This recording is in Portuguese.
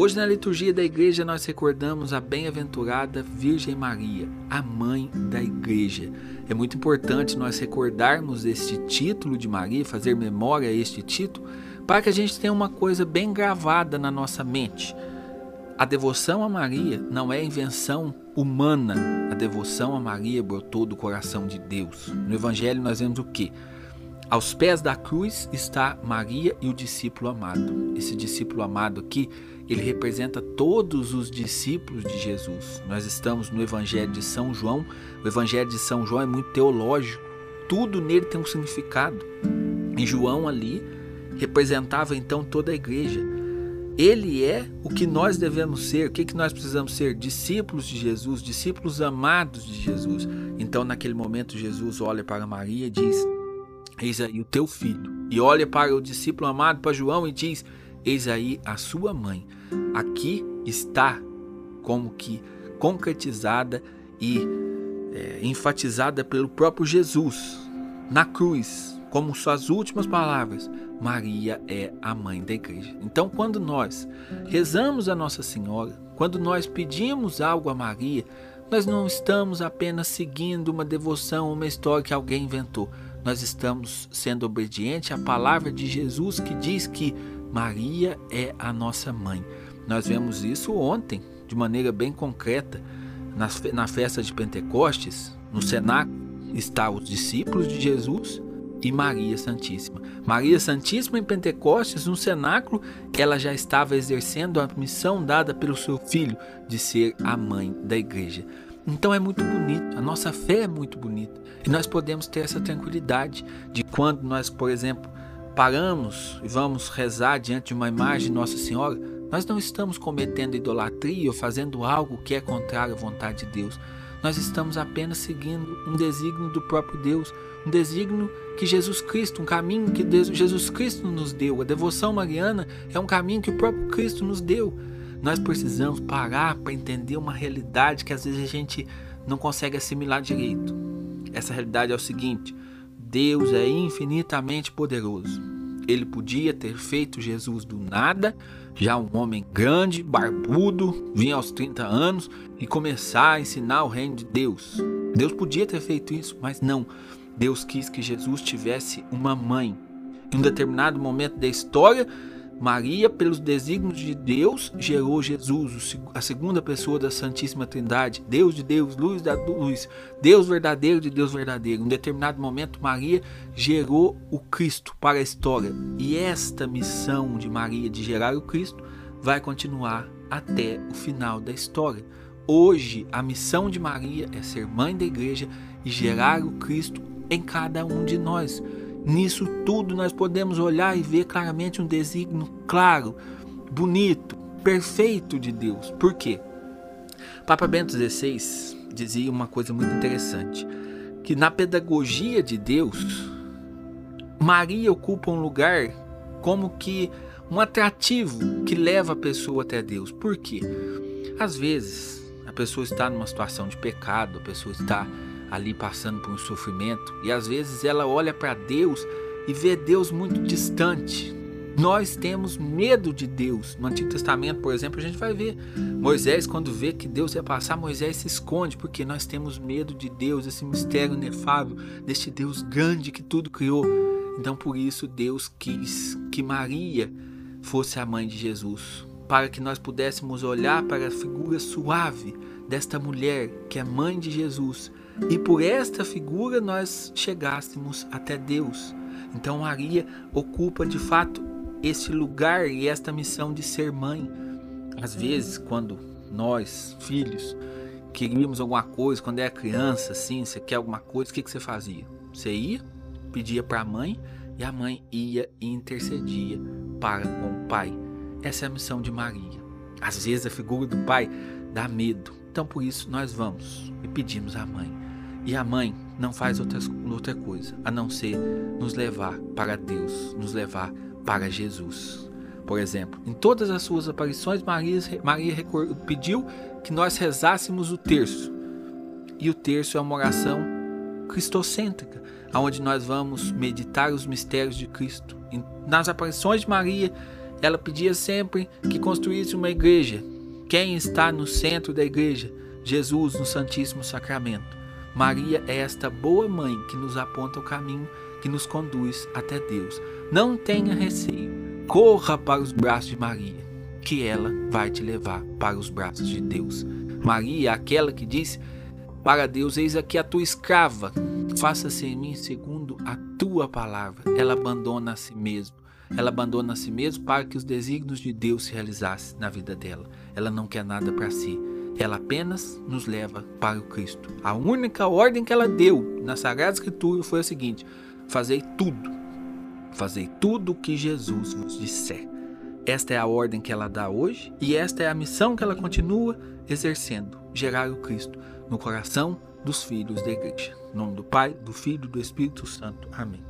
Hoje, na liturgia da igreja, nós recordamos a bem-aventurada Virgem Maria, a mãe da igreja. É muito importante nós recordarmos este título de Maria, fazer memória a este título, para que a gente tenha uma coisa bem gravada na nossa mente. A devoção a Maria não é invenção humana. A devoção a Maria brotou do coração de Deus. No Evangelho nós vemos o que? Aos pés da cruz está Maria e o discípulo amado. Esse discípulo amado aqui, ele representa todos os discípulos de Jesus. Nós estamos no Evangelho de São João. O Evangelho de São João é muito teológico. Tudo nele tem um significado. E João ali representava então toda a igreja. Ele é o que nós devemos ser. O que, que nós precisamos ser? Discípulos de Jesus, discípulos amados de Jesus. Então, naquele momento, Jesus olha para Maria e diz: Eis aí o teu filho. E olha para o discípulo amado, para João, e diz: Eis aí a sua mãe. Aqui está como que concretizada e é, enfatizada pelo próprio Jesus na cruz, como suas últimas palavras: Maria é a mãe da igreja. Então, quando nós rezamos a Nossa Senhora, quando nós pedimos algo a Maria, nós não estamos apenas seguindo uma devoção, uma história que alguém inventou nós estamos sendo obedientes à palavra de Jesus que diz que Maria é a nossa mãe. Nós vemos isso ontem, de maneira bem concreta, na festa de Pentecostes, no cenáculo, está os discípulos de Jesus e Maria Santíssima. Maria Santíssima em Pentecostes, no cenáculo, ela já estava exercendo a missão dada pelo seu filho de ser a mãe da igreja. Então é muito bonito, a nossa fé é muito bonita. E nós podemos ter essa tranquilidade de quando nós, por exemplo, paramos e vamos rezar diante de uma imagem de Nossa Senhora, nós não estamos cometendo idolatria ou fazendo algo que é contrário à vontade de Deus. Nós estamos apenas seguindo um desígnio do próprio Deus, um desígnio que Jesus Cristo, um caminho que Jesus Cristo nos deu. A devoção mariana é um caminho que o próprio Cristo nos deu. Nós precisamos parar para entender uma realidade que às vezes a gente não consegue assimilar direito. Essa realidade é o seguinte: Deus é infinitamente poderoso. Ele podia ter feito Jesus do nada, já um homem grande, barbudo, vinha aos 30 anos e começar a ensinar o reino de Deus. Deus podia ter feito isso, mas não. Deus quis que Jesus tivesse uma mãe. Em um determinado momento da história, Maria, pelos desígnios de Deus, gerou Jesus, a segunda pessoa da Santíssima Trindade, Deus de Deus, luz da luz, Deus verdadeiro de Deus verdadeiro. Em um determinado momento, Maria gerou o Cristo para a história. E esta missão de Maria de gerar o Cristo vai continuar até o final da história. Hoje, a missão de Maria é ser mãe da igreja e gerar o Cristo em cada um de nós. Nisso tudo nós podemos olhar e ver claramente um desígnio claro, bonito, perfeito de Deus. Por quê? Papa Bento XVI dizia uma coisa muito interessante, que na pedagogia de Deus, Maria ocupa um lugar como que um atrativo que leva a pessoa até Deus. Por quê? Às vezes a pessoa está numa situação de pecado, a pessoa está ali passando por um sofrimento e às vezes ela olha para Deus e vê Deus muito distante. Nós temos medo de Deus. No Antigo Testamento, por exemplo, a gente vai ver Moisés, quando vê que Deus ia passar, Moisés se esconde, porque nós temos medo de Deus, esse mistério inefável, deste Deus grande que tudo criou. Então, por isso, Deus quis que Maria fosse a mãe de Jesus, para que nós pudéssemos olhar para a figura suave desta mulher, que é mãe de Jesus, e por esta figura nós chegássemos até Deus. Então Maria ocupa de fato esse lugar e esta missão de ser mãe. Às vezes, quando nós, filhos, queríamos alguma coisa, quando era criança, assim, você quer alguma coisa, o que, que você fazia? Você ia, pedia para a mãe e a mãe ia e intercedia para com o pai. Essa é a missão de Maria. Às vezes a figura do pai dá medo. Então por isso nós vamos e pedimos à mãe. E a mãe não faz outras, outra coisa a não ser nos levar para Deus, nos levar para Jesus. Por exemplo, em todas as suas aparições, Maria, Maria pediu que nós rezássemos o terço. E o terço é uma oração cristocêntrica, onde nós vamos meditar os mistérios de Cristo. Nas aparições de Maria, ela pedia sempre que construísse uma igreja. Quem está no centro da igreja? Jesus no Santíssimo Sacramento. Maria é esta boa mãe que nos aponta o caminho que nos conduz até Deus. Não tenha receio, corra para os braços de Maria, que ela vai te levar para os braços de Deus. Maria é aquela que disse para Deus: Eis aqui a tua escrava, faça-se em mim segundo a tua palavra. Ela abandona a si mesma. Ela abandona a si mesma para que os desígnios de Deus se realizassem na vida dela. Ela não quer nada para si. Ela apenas nos leva para o Cristo. A única ordem que ela deu na Sagrada Escritura foi a seguinte: Fazei tudo, fazei tudo o que Jesus vos disser. Esta é a ordem que ela dá hoje e esta é a missão que ela continua exercendo: gerar o Cristo no coração dos filhos da igreja. Em nome do Pai, do Filho e do Espírito Santo. Amém.